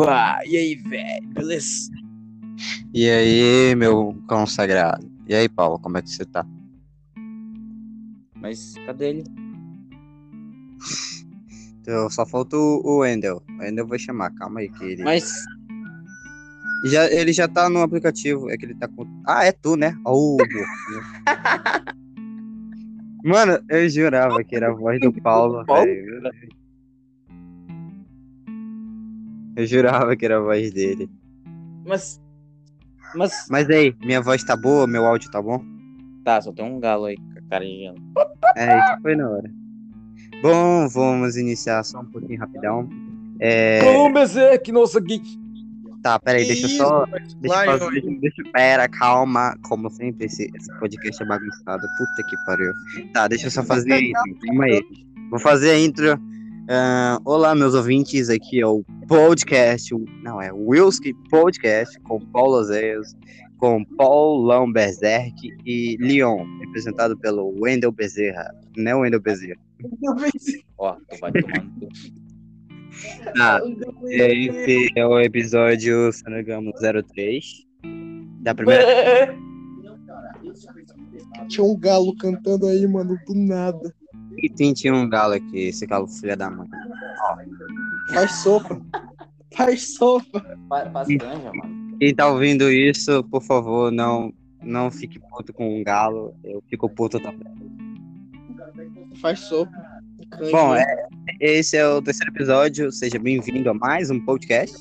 Opa! E aí, velho? Beleza? E aí, meu consagrado? E aí, Paulo, como é que você tá? Mas cadê ele? Então, só falta o Wendel. O Wendel vai chamar, calma aí que ele. Mas. Já, ele já tá no aplicativo, é que ele tá com. Ah, é tu, né? Oh, Mano, eu jurava que era a voz do Paulo, Paulo? velho. Eu jurava que era a voz dele. Mas. Mas. Mas aí, minha voz tá boa? Meu áudio tá bom? Tá, só tem um galo aí carinhando. É, isso foi na hora. Bom, vamos iniciar só um pouquinho rapidão. É, Vamos, Berserk, nossa geek! tá, peraí, deixa eu só. Deixa eu fazer. Deixa, pera, calma. Como sempre, esse, esse podcast é bagunçado. Puta que pariu. Tá, deixa eu só fazer a intro. Calma aí. Vou fazer a intro. Ah, olá, meus ouvintes. Aqui é o podcast. Não, é o Wilski Podcast com Paulo Azeias, com Paulão Berserk e Leon, representado pelo Wendel Bezerra. Não é o Wendel Bezerra. Ó, tu vai tomando. Ah, esse é o episódio, se não me engano, 03. Da primeira. Tinha um galo cantando aí, mano, do nada. E tem- tinha um galo aqui, esse galo filha da mãe. Faz sopa. Faz sopa. Faz ganja, mano. Quem tá ouvindo isso, por favor, não, não fique puto com um galo. Eu fico puto também. Faz sopa. Canja. Bom, é, esse é o terceiro episódio. Seja bem-vindo a mais um podcast.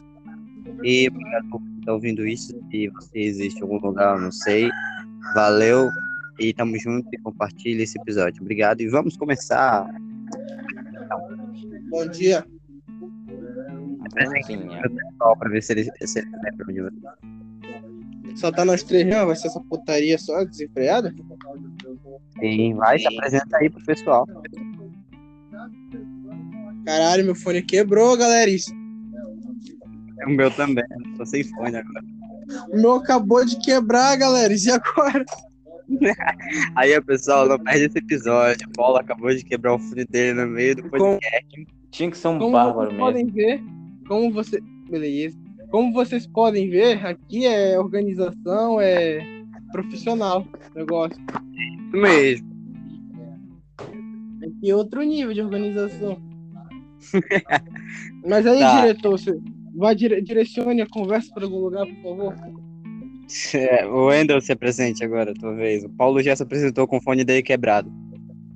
E obrigado por estar ouvindo isso. Se você existe em algum lugar, eu não sei. Valeu. E tamo junto e compartilhe esse episódio. Obrigado. E vamos começar. Bom dia. Sim, é. Só pra ver se ele, se ele lembra de você. Só tá nós três, não? Vai ser essa putaria só, desenfreada? Sim, vai, se apresenta aí pro pessoal. Caralho, meu fone quebrou, galera. Isso. O meu também, tô sem fone agora. O meu acabou de quebrar, galera. E agora? Aí, pessoal, não perde esse episódio. O Paulo acabou de quebrar o fone dele no meio do podcast. Tinha que ser um Como bárbaro vocês mesmo. podem ver, como você. Beleza. Como vocês podem ver, aqui é organização, é profissional negócio. Isso mesmo. Aqui é outro nível de organização. Mas aí, Tá. diretor, você vai dire direcione a conversa para algum lugar, por favor. É, o Wendel se apresente agora, tua vez. O Paulo já se apresentou com o fone dele quebrado.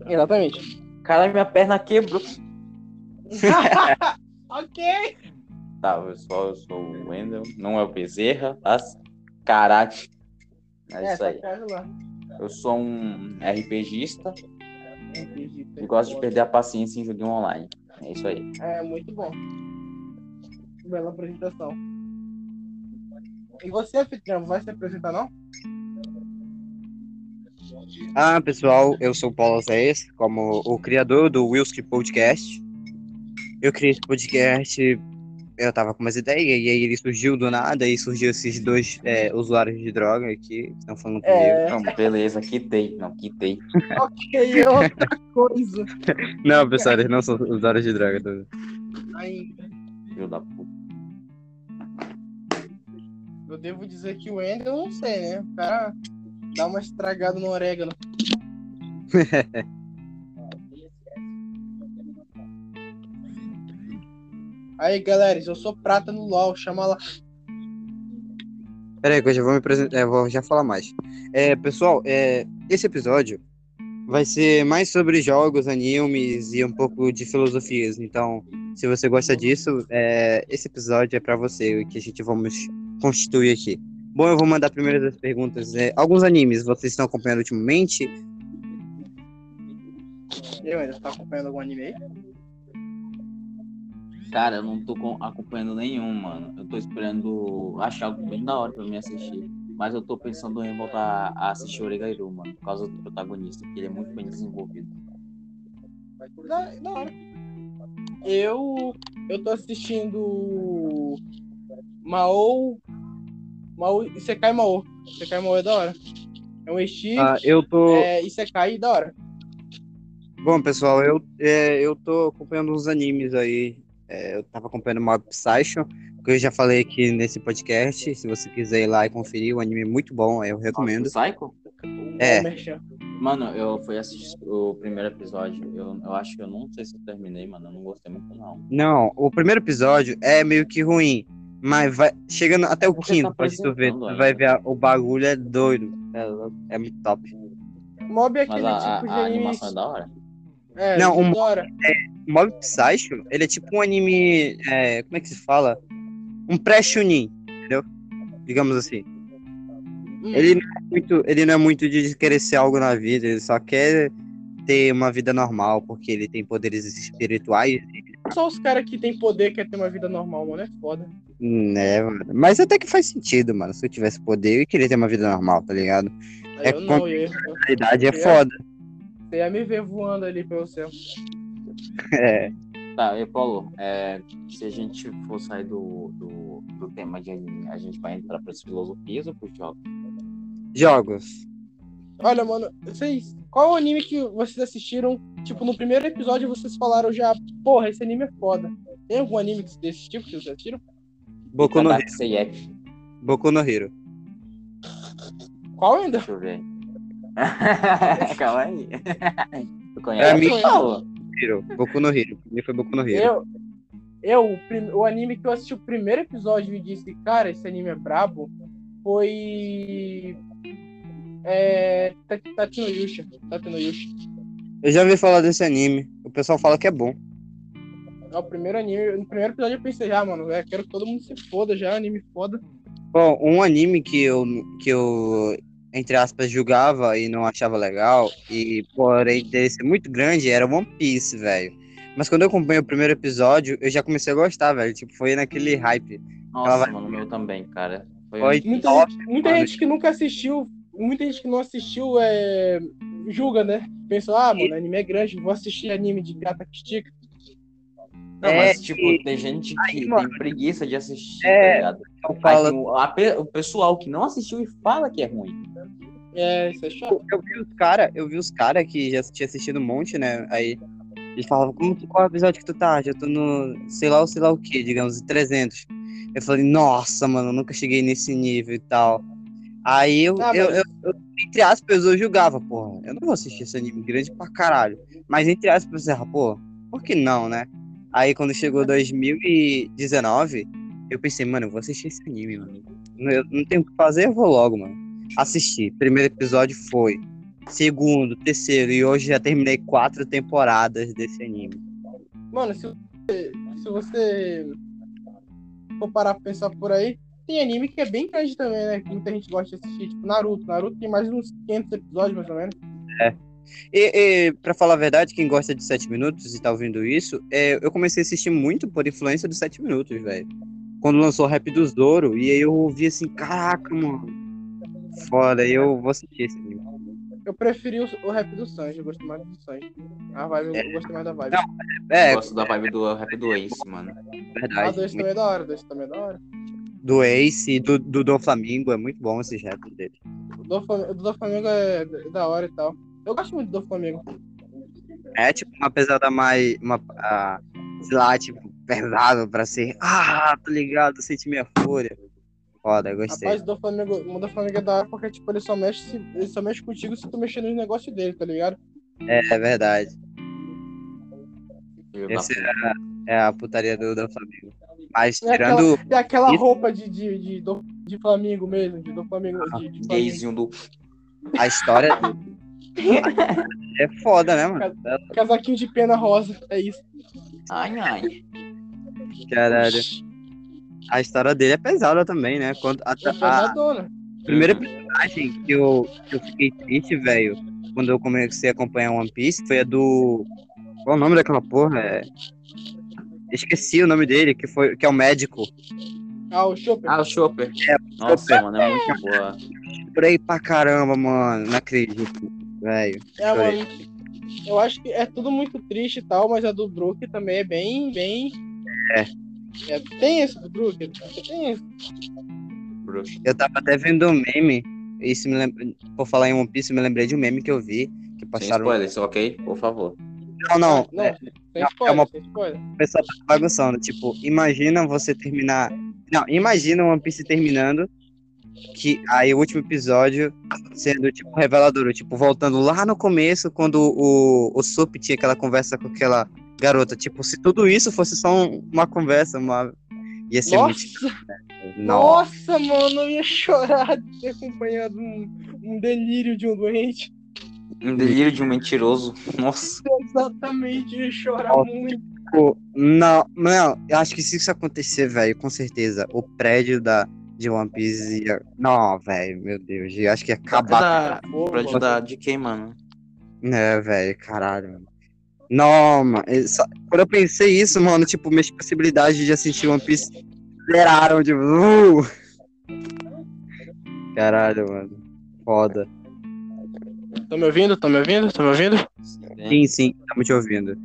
Exatamente. Caralho, minha perna quebrou. ok. Tá, pessoal, eu sou o Wendel, não é o Bezerra, tá? Caralho. É isso aí. Eu sou um RPGista e gosto de perder a paciência em joguinho online. É isso aí. É, muito bom. Bela apresentação. E você, anfitrião, vai se apresentar, não? Ah, pessoal, eu sou o Paulo Zéias, como o criador do Wilski Podcast. Eu criei esse podcast, eu tava com umas ideias, e aí ele surgiu do nada, e surgiu esses dois é, usuários de droga aqui, que estão falando comigo. É. Não, beleza, quitei. Não, quitei. Ok, é outra coisa. Não, pessoal, eles não são usuários de droga. tá? Ainda. Filho da puta. Eu devo dizer que o Ender, eu não sei, né? O cara dá uma estragada no orégano. Aí, galera, eu sou prata no LoL, chama lá. Pera aí, que eu já vou me apresentar, é, vou já falar mais. É, pessoal, é, esse episódio vai ser mais sobre jogos, animes e um pouco de filosofias. Então, se você gosta disso, é, esse episódio é pra você, que a gente vamos constituir aqui. Bom, eu vou mandar primeiro as perguntas. É, alguns animes vocês estão acompanhando ultimamente? Eu ainda tá acompanhando algum anime aí? Cara, eu não tô com- acompanhando nenhum, mano. Eu tô esperando achar algo bem da hora pra mim assistir. Mas eu tô pensando em voltar a assistir Oregairu, mano. Por causa do protagonista, que ele é muito bem desenvolvido. Da, da hora. Eu. Eu tô assistindo. Mao. Mao. Isekai Mao. Isekai Mao é da hora. É um estilo. Ah, eu tô. É, Isekai da hora. Bom, pessoal, eu, é, eu tô acompanhando uns animes aí. É, eu tava acompanhando Mob Psycho, que eu já falei aqui nesse podcast. Se você quiser ir lá e conferir, o anime é muito bom, eu recomendo. Psycho? É. Mano, eu fui assistir o primeiro episódio. Eu, eu acho que eu não sei se eu terminei, mano. Eu não gostei muito, não. Não, o primeiro episódio é meio que ruim. Mas vai chegando até o Porque quinto, tá pode tu ver. Tu vai ainda. ver a- o bagulho é doido. É, é muito top. Mob é Mas aquele a, a- tipo de a anime. animação é da hora. É, Não, não, um- hora. Mob Psycho, ele é tipo um anime. é, como é que se fala? Um pré-shunin, entendeu? Digamos assim. Hum. Ele não, é muito, ele não é muito de querer ser algo na vida, ele só quer ter uma vida normal, porque ele tem poderes espirituais, Só os caras que tem poder quer ter uma vida normal, mano. É foda. Né, mano? Mas até que faz sentido, mano. Se eu tivesse poder, eu ia querer ter uma vida normal, tá ligado? Aí É eu não, com- eu, A idade é foda. você ia me ver voando ali pelo céu. É. Tá, e Paulo, é, se a gente for sair do, do, do tema de anime, a gente vai entrar pras filosofias ou pros jogos? Jogos. Olha, mano, vocês. Qual o anime que vocês assistiram? Tipo, no primeiro episódio vocês falaram já, porra, esse anime é foda. Tem algum anime desse tipo que vocês assistiram? Boku no, Seiek, Boku no Hero. Qual ainda? deixa eu ver. Calma aí. Tu conhece? mim- Paulo? Hero. Boku no Hero. Pra mim foi Boku no Hero. Eu, eu o, prim- o anime que eu assisti o primeiro episódio e disse, cara, esse anime é brabo, foi. É. Tat- Tatino Yusha. Tatino Yusha. Eu já ouvi falar desse anime. O pessoal fala que é bom. É o primeiro anime. No primeiro episódio eu pensei, ah, mano, eu quero que todo mundo se foda já, anime foda. Bom, um anime que eu, que eu, entre aspas, julgava e não achava legal, e porém dele ser muito grande, era One Piece, velho. Mas quando eu acompanhei o primeiro episódio, eu já comecei a gostar, velho. Tipo, foi naquele hype. Nossa, vai- mano, o meu também, cara. Foi Foi um- Muita, top, gente, muita gente que nunca assistiu, muita gente que não assistiu é, julga, né? Pensou, ah, mano, anime é grande, vou assistir anime de gata que estica. Não, É, mas, tipo, e- tem gente que Aí, tem mano, preguiça de assistir, é, tá ligado? Aí tem o, o pessoal que não assistiu e fala que é ruim. É, isso é chato. eu vi os cara, eu vi os cara que já tinha assistido um monte, né? Aí eles falavam, como qual episódio que tu tá? Já tô no, sei lá, o sei lá o que, digamos, 300. Eu falei, nossa, mano, eu nunca cheguei nesse nível e tal. Aí eu, Ah, eu, mas- eu- eu, entre aspas, eu julgava, porra, eu não vou assistir esse anime grande pra caralho. Mas entre aspas, eu pensava, pô, por que não, né? Aí quando chegou 2019, eu pensei, mano, eu vou assistir esse anime, mano. Eu não tenho o que fazer, eu vou logo, mano. Assisti. Primeiro episódio foi. Segundo, terceiro, e hoje já terminei quatro temporadas desse anime. Mano, se você, se você for parar pra pensar por aí, tem anime que é bem grande também, né? Que muita gente gosta de assistir, tipo Naruto. Naruto tem mais de uns 500 episódios, mais ou menos. E, e pra falar a verdade, quem gosta de 7 minutos e tá ouvindo isso, é, eu comecei a assistir muito por influência dos 7 minutos, velho. Quando lançou o Rap dos Douro, e aí eu ouvi assim, caraca, mano. Foda, eu vou assistir esse anime. Eu preferi o, o rap do Sanji, eu gosto mais do Sanji. A vibe, eu gostei mais da vibe. Não, É, Eu gosto da vibe do rap do Ace, mano. verdade. 2 também é da hora, 2 também é da hora. Do Ace, do, do Dom Flamingo, é muito bom esse rap dele. O do, do Flamengo é da hora e tal. Eu gosto muito do Flamengo. É tipo uma pesada mais. Uma, ah, sei lá, tipo, pesado pra ser. Ah, tô ligado, senti minha fúria. Foda, gostei. Rapaz, o do Flamengo, o do Flamengo é da hora porque, tipo, ele só mexe, se- ele só mexe contigo se tu mexer nos negócios dele, tá ligado? É, é verdade. Esse puta. é a putaria do, do Flamengo. Mas É aquela, tirando. é aquela isso- roupa de, de, de, do, de Flamengo mesmo, de do Flamengo. De, de Flamengo. Gayzinho do. A história é foda, né, mano? Casaquinho de pena rosa, é isso. Ai, ai. Caralho. A história dele é pesada também, né? Quando a, É a, pesadona. primeira personagem que eu, que eu fiquei triste, velho, quando eu comecei a acompanhar One Piece, foi a do. Qual é o nome daquela porra? É... Esqueci o nome dele, que, foi, que é o médico. Ah, o Chopper. Ah, o Chopper. É, Nossa, Chopper. mano, é muito boa. Chorei pra caramba, mano. Não acredito, velho. é, mano, eu acho que é tudo muito triste e tal, mas a do Brook também é bem, bem. É. É, tem esse do Brook? Tem esse. Eu tava até vendo um meme. Isso me lembra... Por falar em One Piece, eu me lembrei de um meme que eu vi. Que Sem passaram. spoilers, ok? Por favor. Não, não. Não, é, sem não, spoiler, é uma- sem pessoal tá bagunçando. Tipo, imagina você terminar. Não, imagina One Piece terminando. Que aí o último episódio sendo, tipo, revelador. Tipo, voltando lá no começo, quando o, o Sup tinha aquela conversa com aquela garota. Tipo, se tudo isso fosse só um- uma conversa, uma. Ia ser muito. Nossa, Nossa. nossa, mano, eu ia chorar de ter acompanhado um, um delírio de um doente. Um delírio de um mentiroso. Nossa. Exatamente, ia chorar Nossa. muito. Tipo, não, não, eu acho que se isso acontecer, velho, com certeza, o prédio da, de One Piece ia. Não, velho, meu Deus, eu acho que ia acabar. Da, Pô, pra ajudar de quem, mano? É, velho, caralho, mano. Não, mano, só- quando eu pensei isso, mano, tipo, minhas possibilidades de assistir One Piece zeraram, tipo. uh! Caralho, mano. Foda. Tá me ouvindo? Tá me ouvindo? Tá me ouvindo? Sim, sim, estamos te ouvindo.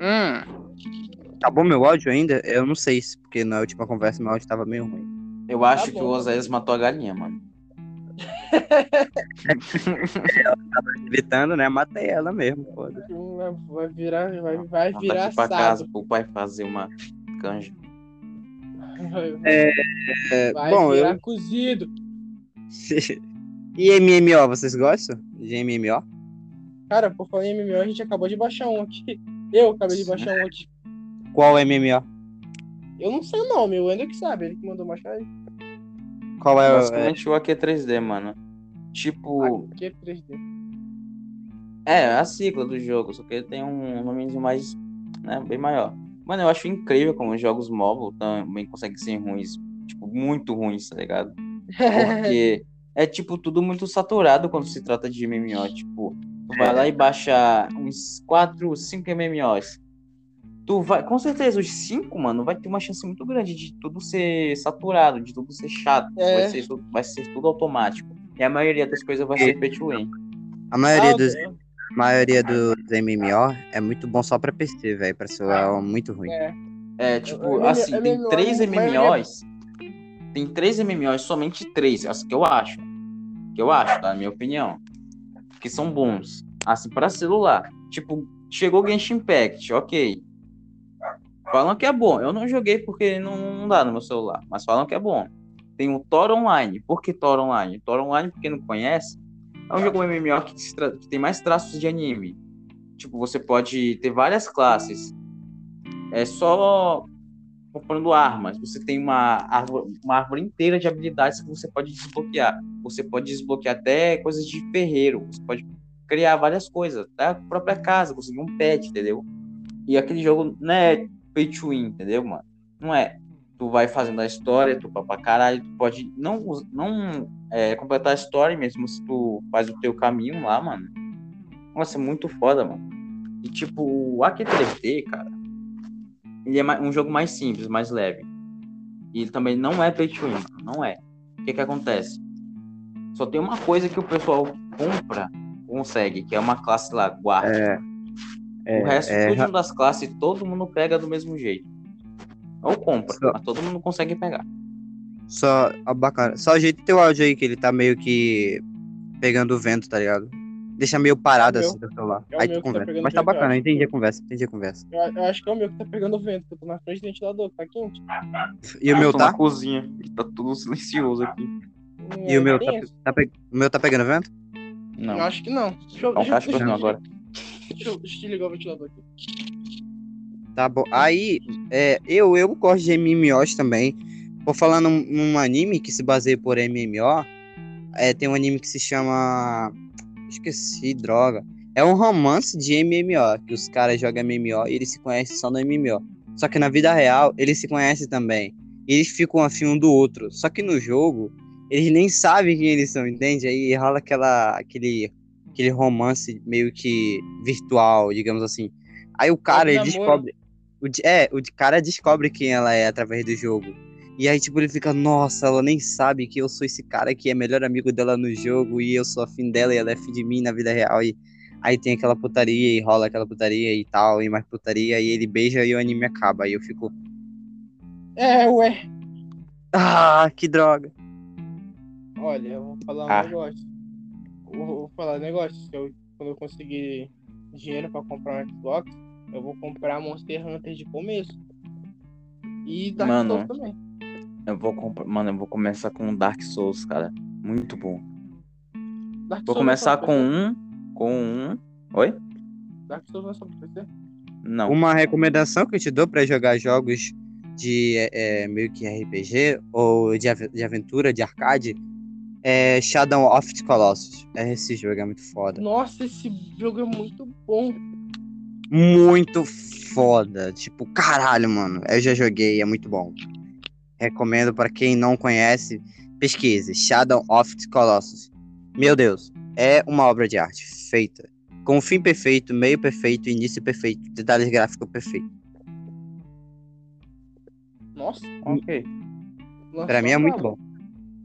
Hum. Tá bom meu áudio ainda? Eu não sei, se- porque na última conversa meu áudio tava meio ruim. Eu acho Tá que bom. o Oséias matou a galinha, mano. Gritando, né? Matei ela mesmo, foda. Vai virar, vai, vai Ela virar tá pra assado. casa pro pai fazer uma canja. Vai, É, vai bom, virar eu. cozido. e MMO, vocês gostam de MMO? Cara, por falar em MMO, a gente acabou de baixar um aqui. Eu acabei de baixar um aqui. Qual MMO? Eu não sei o nome, o Ender que sabe, ele que mandou baixar aí. Qual é o. É, Basicamente o AQ3D, mano. Tipo, Aqui é 3D. é a sigla do jogo, só que ele tem um nomezinho mais, né, bem maior. Mano, eu acho incrível como os jogos mobile também conseguem ser ruins, tipo, muito ruins, tá ligado? Porque é, tipo, tudo muito saturado quando se trata de MMO. Tipo, tu vai lá e baixa uns 4, 5 MMOs. Tu vai, com certeza, os 5, mano, vai ter uma chance muito grande de tudo ser saturado, de tudo ser chato. É. Vai, ser, tudo- vai ser tudo automático. E a maioria das coisas vai ser pay to win. A maioria Ah, dos, é. a maioria dos MMO é muito bom só pra PC, velho. Pra celular é muito ruim. É. É, tipo, assim, tem MMO, três MMOs. Tem três MMOs, somente três, assim, que eu acho. Que eu acho, tá? Na minha opinião. Que são bons. Assim, pra celular. Tipo, chegou o Genshin Impact, ok. Falam que é bom. Eu não joguei porque não, não dá no meu celular. Mas falam que é bom. Tem o Thor Online. Por que Thor Online? Thor Online, pra quem não conhece, é um jogo MMO que, que tem mais traços de anime. Tipo, você pode ter várias classes. É só comprando armas. Você tem uma árvore, uma árvore inteira de habilidades que você pode desbloquear. Você pode desbloquear até coisas de ferreiro. Você pode criar várias coisas. Até a própria casa, conseguir um pet, entendeu? E aquele jogo não é pay to win, entendeu, mano? Não é. Tu vai fazendo a história, tu pra caralho, tu pode não, não é, completar a história mesmo se tu faz o teu caminho lá, mano. Nossa, é muito foda, mano. E tipo, o AQ3D, cara, ele é um jogo mais simples, mais leve. E ele também não é pay to win, não é. O que que acontece? Só tem uma coisa que o pessoal compra, consegue, que é uma classe lá, guarda. É, o resto, é, tudo das classes, todo mundo pega do mesmo jeito. Ou compra, Só- mas todo mundo consegue pegar. Só, ó, bacana. Só ajeita teu áudio aí, que ele tá meio que pegando o vento, tá ligado? Deixa meio parado É o assim teu celular. É o aí meu tu que tá conversa. pegando Mas tá vento, bacana, acho. entendi a conversa, entendi a conversa. Eu, eu acho que é o meu que tá pegando vento, que eu tô na frente do ventilador, que tá quente. E o Ah, meu tô tá? na cozinha, e tá tudo silencioso aqui. Hum, E o meu bem tá, tá pe- o meu tá pegando vento? Não, Eu acho que não. Deixa eu, tá um deixa, eu- cachorro deixa, agora. Deixa, eu- deixa ligar o ventilador aqui. Tá bom. Aí, é, eu, eu gosto de MMOs também. Vou falar num, num anime que se baseia por MMO. É, tem um anime que se chama. Esqueci, droga. É um romance de MMO, que os caras jogam MMO e eles se conhecem só no MMO. Só que na vida real, eles se conhecem também. E eles ficam afim um do outro. Só que no jogo, eles nem sabem quem eles são, entende? Aí rola aquela, aquele, aquele romance meio que virtual, digamos assim. Aí o cara, ele descobre. O, é, o cara descobre quem ela é através do jogo. E aí, tipo, ele fica, nossa, ela nem sabe que eu sou esse cara que é melhor amigo dela no jogo e eu sou afim dela e ela é afim de mim na vida real. E aí tem aquela putaria e rola aquela putaria e tal, e mais putaria, e ele beija e o anime acaba. Aí eu fico, É, ué. ah, que droga. Olha, eu vou falar um Ah. negócio. Eu vou falar um negócio. Se eu, quando eu conseguir dinheiro pra comprar um Xbox, eu vou comprar Monster Hunter de começo. E Dark Mano, Souls também. Eu vou comprar. Mano, eu vou começar com Dark Souls, cara. Muito bom. Dark Vou Souls começar é só com um. Com um. Oi? Dark Souls não é só pra PC. Não. Uma recomendação que eu te dou pra jogar jogos de é, é, meio que RPG ou de, de aventura, de arcade, é Shadow of the Colossus. É, Esse jogo é muito foda. Nossa, esse jogo é muito bom. Muito foda. Tipo, caralho, mano. Eu já joguei, é muito bom. Recomendo pra quem não conhece, pesquise. Shadow of the Colossus. Meu Deus, é uma obra de arte feita. Com fim perfeito, meio perfeito, início perfeito, detalhes gráficos perfeitos. Nossa, Ok. lançou Pra mim é muito bom.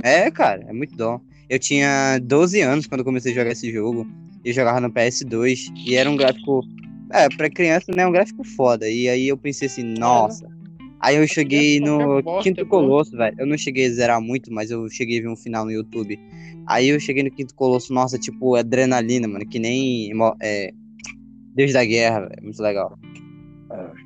É, cara, é muito bom. Eu tinha 12 anos quando comecei a jogar esse jogo. Eu jogava no PS2 e era um gráfico. É, pra criança, né? Um gráfico foda. E aí eu pensei assim, nossa. Aí eu cheguei no Quinto. Colosso, velho. Eu não cheguei a zerar muito, mas eu cheguei a ver um final no YouTube. Aí eu cheguei no Quinto Colosso, nossa, tipo, adrenalina, mano. Que nem é, Deus da Guerra, velho. Muito legal.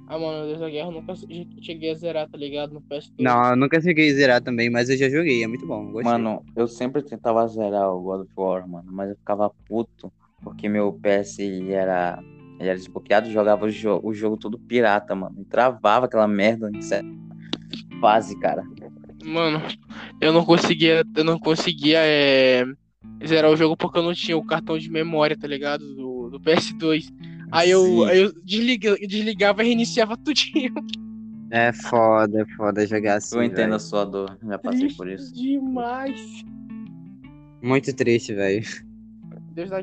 Ah, mano, Deus da Guerra eu nunca cheguei a zerar, tá ligado? No PS2. Não, eu nunca cheguei a zerar também, mas eu já joguei. É muito bom. Gostei. Mano, eu sempre tentava zerar o God of War, mano, mas eu ficava puto porque meu PS era, ele era desbloqueado jogava o, jo o jogo todo pirata, mano. E travava aquela merda fase, cara. Mano, eu não conseguia, eu não conseguia é, zerar o jogo porque eu não tinha o cartão de memória, tá ligado? Do, do PS2. Aí eu, aí eu desliga, desligava e reiniciava tudinho. É foda, é foda jogar assim. Eu entendo velho. a sua dor, já passei por Triste isso. demais. Muito triste, velho.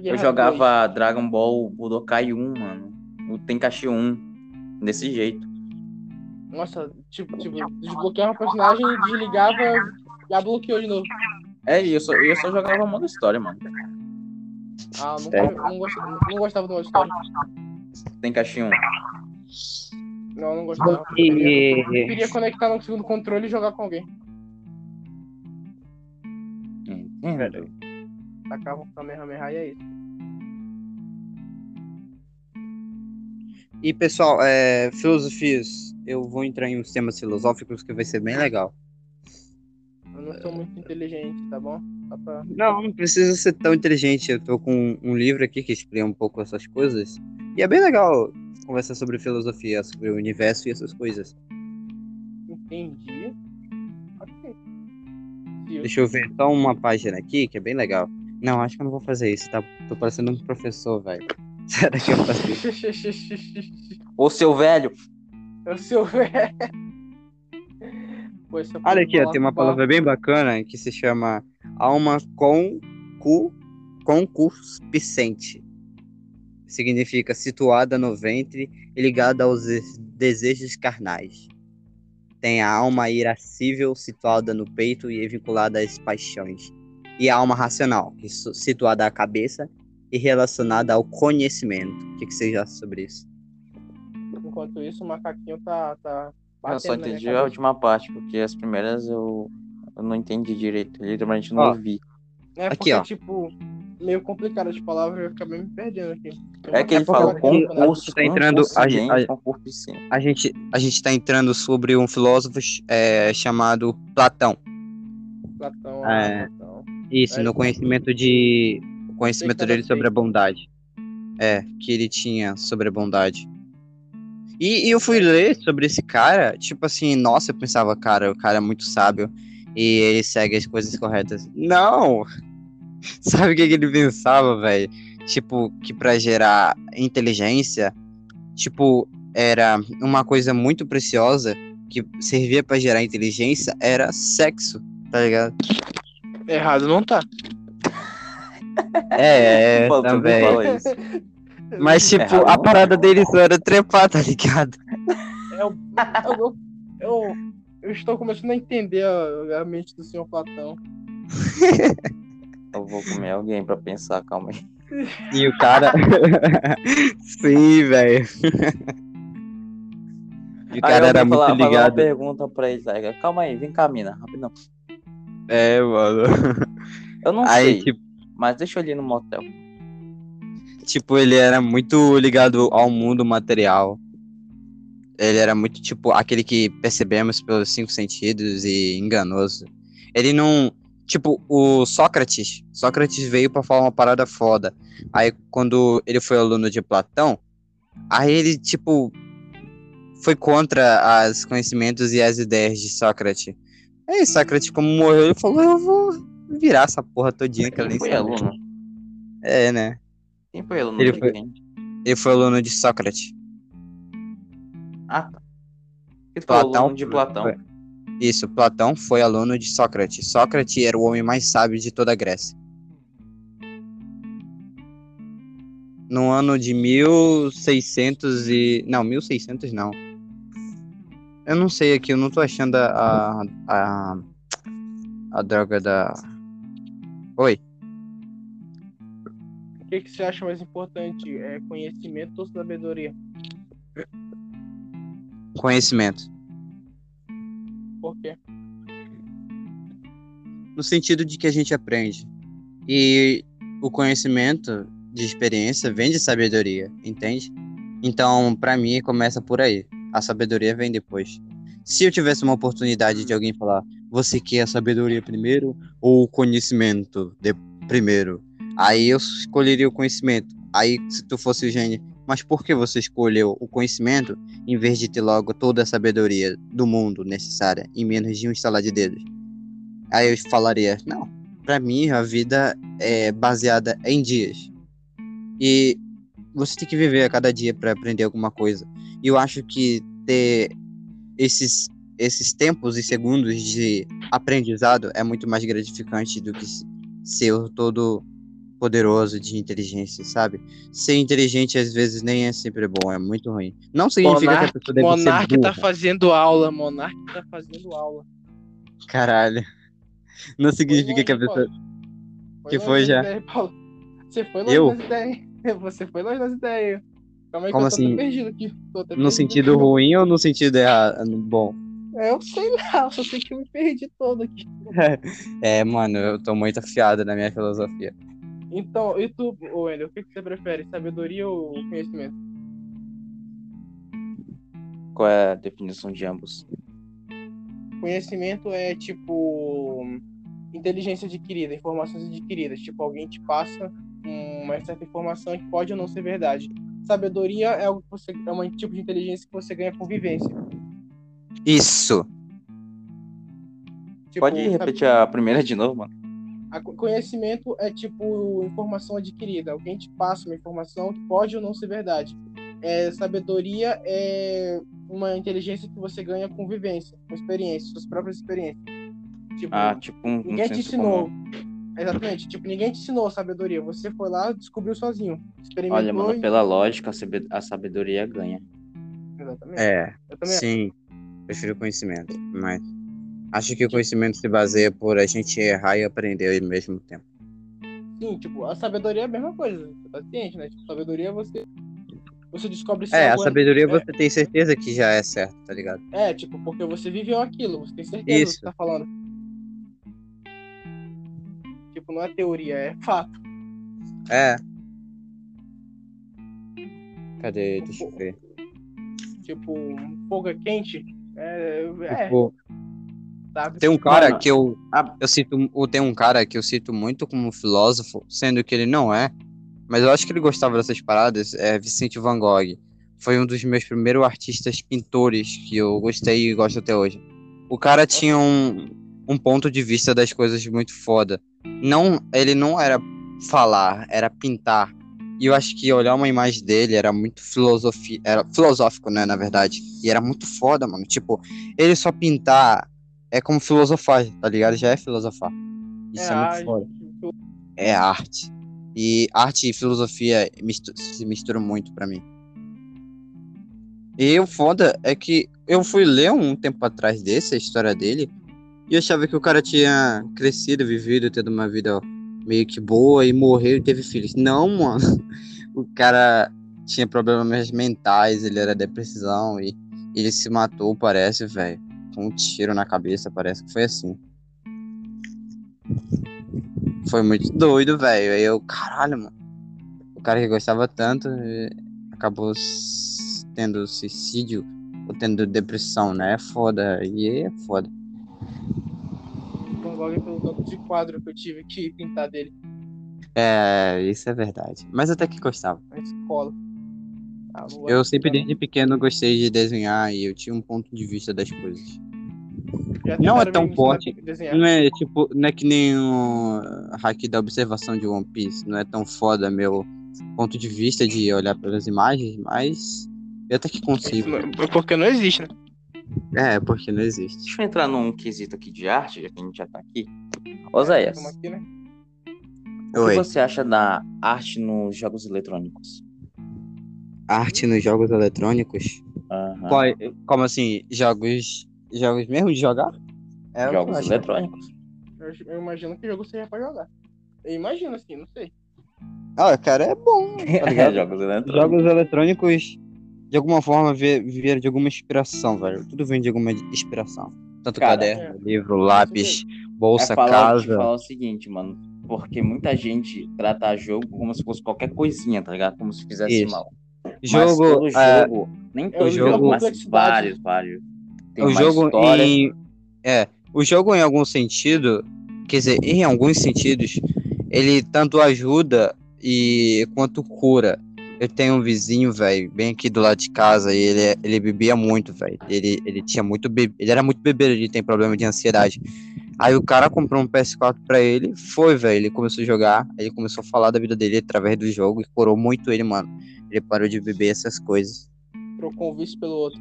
Eu jogava Dragon Ball Budokai 1, mano. O Tenkaichi 1. Desse jeito. 2. Nossa, tipo, tipo, desbloqueava o personagem e desligava já bloqueou de novo. É, e eu só, eu só jogava modo história, mano. Ah, nunca, É. não, gostava, não gostava do modo história. Tenkaichi 1. Não, não gostava. Eu queria, eu queria conectar no segundo controle e jogar com alguém. Entendo. Tacava o Kamehameha e é isso. E pessoal, é, filosofias. Eu vou entrar em uns temas filosóficos que vai ser bem legal. Eu não sou muito inteligente, tá bom? Pra... Não, não precisa ser tão inteligente. Eu tô com um livro aqui que explica um pouco essas coisas. E é bem legal conversar sobre filosofia, sobre o universo e essas coisas. Entendi. Ok. Deixa eu ver só uma página aqui que é bem legal. Não, acho que eu não vou fazer isso, tá? Tô parecendo um professor, velho. Será que eu faço isso? Ô, seu velho! É o seu velho. Essa Olha aqui, ó, tem uma palavra bem bacana que se chama alma concu, concupiscente. Significa situada no ventre e ligada aos des- desejos carnais. Tem a alma irascível situada no peito e é vinculada às paixões. E a alma racional, situada à cabeça e relacionada ao conhecimento. O que, que vocês acham sobre isso? Enquanto isso, o macaquinho tá. tá Eu só batendo na minha entendi a última parte, porque as primeiras eu, eu não entendi direito. Literalmente não Ó. ouvi. É Aqui, porque, ó. tipo, meio complicado de palavras, eu acabei me perdendo aqui. Eu É que ele aqui, né? concurso, tá entrando- a a-. A gente, a gente tá entrando sobre um filósofo é, chamado Platão. Platão, É. ah, Platão. Isso, É, no conhecimento de. O conhecimento dele sobre a bondade. É, que ele tinha sobre a bondade. E, e eu fui ler sobre esse cara, tipo assim, nossa, eu pensava, cara, o cara é muito sábio e ele segue as coisas corretas. Não! Sabe o que, que ele pensava, velho? Tipo, que pra gerar inteligência, tipo, era uma coisa muito preciosa que servia pra gerar inteligência era sexo, tá ligado? Errado não tá. É, é Pô, também. Mas, tipo, Errado a não. parada dele só era trepar, tá ligado? Eu, eu, eu, eu estou começando a entender a, a mente do senhor Platão. Eu vou comer alguém pra pensar, calma aí. E o cara. Sim, velho. E o cara era falar- muito fazer uma ligado. pergunta pra ele, tá? Calma aí, vem cá, mina, rapidão. É, mano. Eu não Aí, sei, tipo, mas deixa eu ali no motel. tipo, ele era muito ligado ao mundo material. Ele era muito, tipo, aquele que percebemos pelos cinco sentidos e enganoso. Ele não. Tipo, o Sócrates. Sócrates veio para falar uma parada foda. Aí, quando ele foi aluno de Platão, aí ele, tipo, foi contra os conhecimentos e as ideias de Sócrates. Aí, Sócrates, como morreu, ele falou: Eu vou virar essa porra todinha que ela nem foi aluno? É, né? Quem foi aluno? Ele foi-? Ele foi aluno de Sócrates. Ah, tá. Ele foi Platão aluno de Platão. foi- Isso, Platão foi aluno de Sócrates. Sócrates era o homem mais sábio de toda a Grécia. No ano de 1600 e... Não, 1600 não. Eu não sei aqui, eu não tô achando a... A, a, a droga da... Oi? O que, que você acha mais importante? É conhecimento ou sabedoria? Conhecimento. Por quê? no sentido de que a gente aprende. E o conhecimento de experiência vem de sabedoria, entende? Então, pra mim, começa por aí. A sabedoria vem depois. Se eu tivesse uma oportunidade de alguém falar, você quer a sabedoria primeiro ou o conhecimento de primeiro? Aí eu escolheria o conhecimento. Aí, se tu fosse o gênio, mas por que você escolheu o conhecimento em vez de ter logo toda a sabedoria do mundo necessária em menos de um estalar de dedos? Aí eu falaria, não, pra mim a vida é baseada em dias. E você tem que viver a cada dia pra aprender alguma coisa. E eu acho que ter esses esses tempos e segundos de aprendizado é muito mais gratificante do que ser todo poderoso de inteligência, sabe? Ser inteligente às vezes nem é sempre bom, é muito ruim. Não significa que a pessoa deve Monark ser tá burra. fazendo aula. Monark tá fazendo aula. Caralho. Não significa que a pessoa. Que foi já? Paulo. Você foi longe Eu? nas ideias. Você foi longe nas ideias. Calma aí Como que eu tô assim? perdido até No sentido aqui. ruim ou no sentido errado? Bom. Eu sei lá, eu só sei que eu me perdi todo aqui. É, mano, eu tô muito afiado na minha filosofia. Então, e tu, Wendel, o que, que você prefere? Sabedoria ou conhecimento? Qual é a definição de ambos? Conhecimento é tipo inteligência adquirida, informações adquiridas. Tipo, alguém te passa uma certa informação que pode ou não ser verdade. Sabedoria é algo que você é um tipo de inteligência que você ganha com vivência. Isso. Tipo, Pode sabe- repetir a primeira de novo, mano? A co- conhecimento é tipo informação adquirida. Alguém te passa uma informação que pode ou não ser verdade. É, sabedoria é uma inteligência que você ganha com vivência, com experiência, suas próprias experiências. Tipo, Ah, tipo um, um ninguém te senso ensinou. comum. Exatamente. Tipo, ninguém te ensinou sabedoria. Você foi lá, descobriu sozinho. Experimentou Olha, mano, e... pela lógica, a sabe- a sabedoria ganha. Exatamente. É, Eu também sim. Prefiro conhecimento, mas acho que o conhecimento se baseia por a gente errar e aprender ao mesmo tempo. Sim, tipo, a sabedoria é a mesma coisa. Você tá ciente, né? Tipo, sabedoria é você... Você descobre se É, a algo sabedoria é- você tem certeza que já é certo, tá ligado? É, tipo, porque você viveu aquilo, você tem certeza do que Isso. você tá falando. Tipo, não é teoria, é fato. É. Cadê? Deixa eu ver. Tipo, um é quente. É, é Tipo, sabe? tem um cara Mano, que eu, a- eu cito, ou tem um cara que eu cito muito como filósofo, sendo que ele não é, mas eu acho que ele gostava dessas paradas, é Vicente Van Gogh. Foi um dos meus primeiros artistas pintores que eu gostei e gosto até hoje. O cara tinha um, um ponto de vista das coisas muito foda. Não, ele não era falar, era pintar. E eu acho que olhar uma imagem dele era muito filosofia, era filosófico, né, na verdade. E era muito foda, mano. Tipo, ele só pintar é como filosofar, tá ligado? Já é filosofar. Isso é, muito arte, foda. É arte. E arte e filosofia mistu- se misturam muito pra mim. E o foda é que eu fui ler um tempo atrás desse, a história dele, e eu achava que o cara tinha crescido, vivido, tendo uma vida meio que boa e morreu e teve filhos. Não, mano. O cara tinha problemas mentais, ele era depressão e ele se matou, parece, velho. Com um tiro na cabeça, parece que foi assim. Foi muito doido, velho. Aí eu, caralho, mano. o cara que gostava tanto acabou tendo suicídio ou tendo depressão, né? É foda. E é foda. Van Gogh pelo tanto de quadro que eu tive que pintar dele. É, isso é verdade. Mas até que gostava. Na escola. Eu sempre desde pequeno gostei de desenhar e eu tinha um ponto de vista das coisas. Não é tão forte. Não é tipo, não é que nem o hack da observação de One Piece. Não é tão foda meu ponto de vista de olhar pelas imagens, mas eu até que consigo. Porque não existe, né? É, porque não existe. Deixa eu entrar num quesito aqui de arte, já que a gente já tá aqui. Oséias. Aqui, né? O que você acha da arte nos jogos eletrônicos? Arte nos jogos eletrônicos? Uhum. Qual, como assim? Jogos. Jogos mesmo de jogar? É jogos eletrônicos. Eu, eu, imagino que jogo seja pra jogar. Eu imagino assim, não sei. Ah, cara, é bom. Tá jogos eletrônicos. Jogos eletrônicos, de alguma forma, vieram de alguma inspiração, velho. Tudo vem de alguma inspiração. Tanto cara, caderno, é. livro, lápis, bolsa, é falar, casa. falar o seguinte, mano. Porque muita gente trata jogo como se fosse qualquer coisinha, tá ligado? Como se fizesse Isso. mal. Jogo, mas é... jogo, nem todo jogo, jogo mas vários, vários. Tem o jogo história. em é, o jogo em algum sentido, quer dizer, em alguns sentidos, ele tanto ajuda e quanto cura. Eu tenho um vizinho, velho, bem aqui do lado de casa, e ele, ele bebia muito, velho. Ele, ele tinha muito be... ele era muito bebeiro, ele tem problema de ansiedade. Aí o cara comprou um PS4 pra ele, foi, velho, ele começou a jogar, ele começou a falar da vida dele através do jogo e curou muito ele, mano. Ele parou de beber essas coisas. Trocou um vício pelo outro.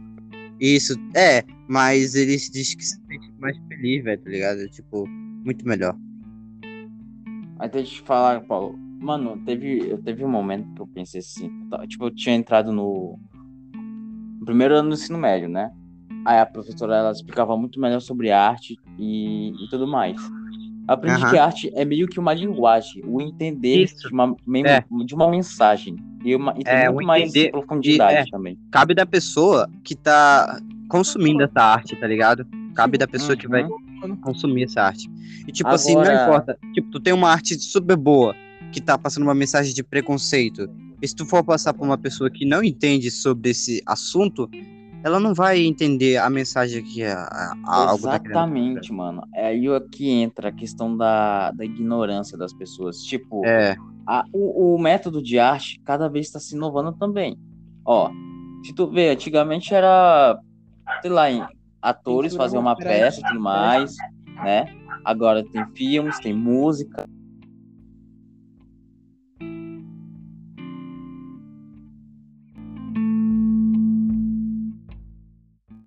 Isso, é, mas ele diz que se sente mais feliz, velho, tá ligado? Tipo, muito melhor. Mas deixa eu te falar, Paulo. Mano, teve, teve um momento que eu pensei assim, tá, tipo, eu tinha entrado no, no primeiro ano do ensino médio, né? Aí a professora ela explicava muito melhor sobre arte e, e tudo mais. Aprendi uhum. que arte é meio que uma linguagem, o entender de uma, é. de uma mensagem. E, uma, e tem é, muito mais profundidade é, também. Cabe da pessoa que tá consumindo essa arte, tá ligado? Cabe da pessoa uhum. que vai uhum. consumir essa arte. E tipo Agora... assim, não importa. Tipo, tu tem uma arte super boa que tá passando uma mensagem de preconceito. E se tu for passar pra uma pessoa que não entende sobre esse assunto, ela não vai entender a mensagem que é a, a algo tá Exatamente, mano. É aí que entra a questão da, da ignorância das pessoas. Tipo, é. a, o, o método de arte cada vez está se inovando também. Ó, se tu vê, antigamente era, sei lá, atores faziam uma peça e tudo mais, né? Agora tem filmes, tem música,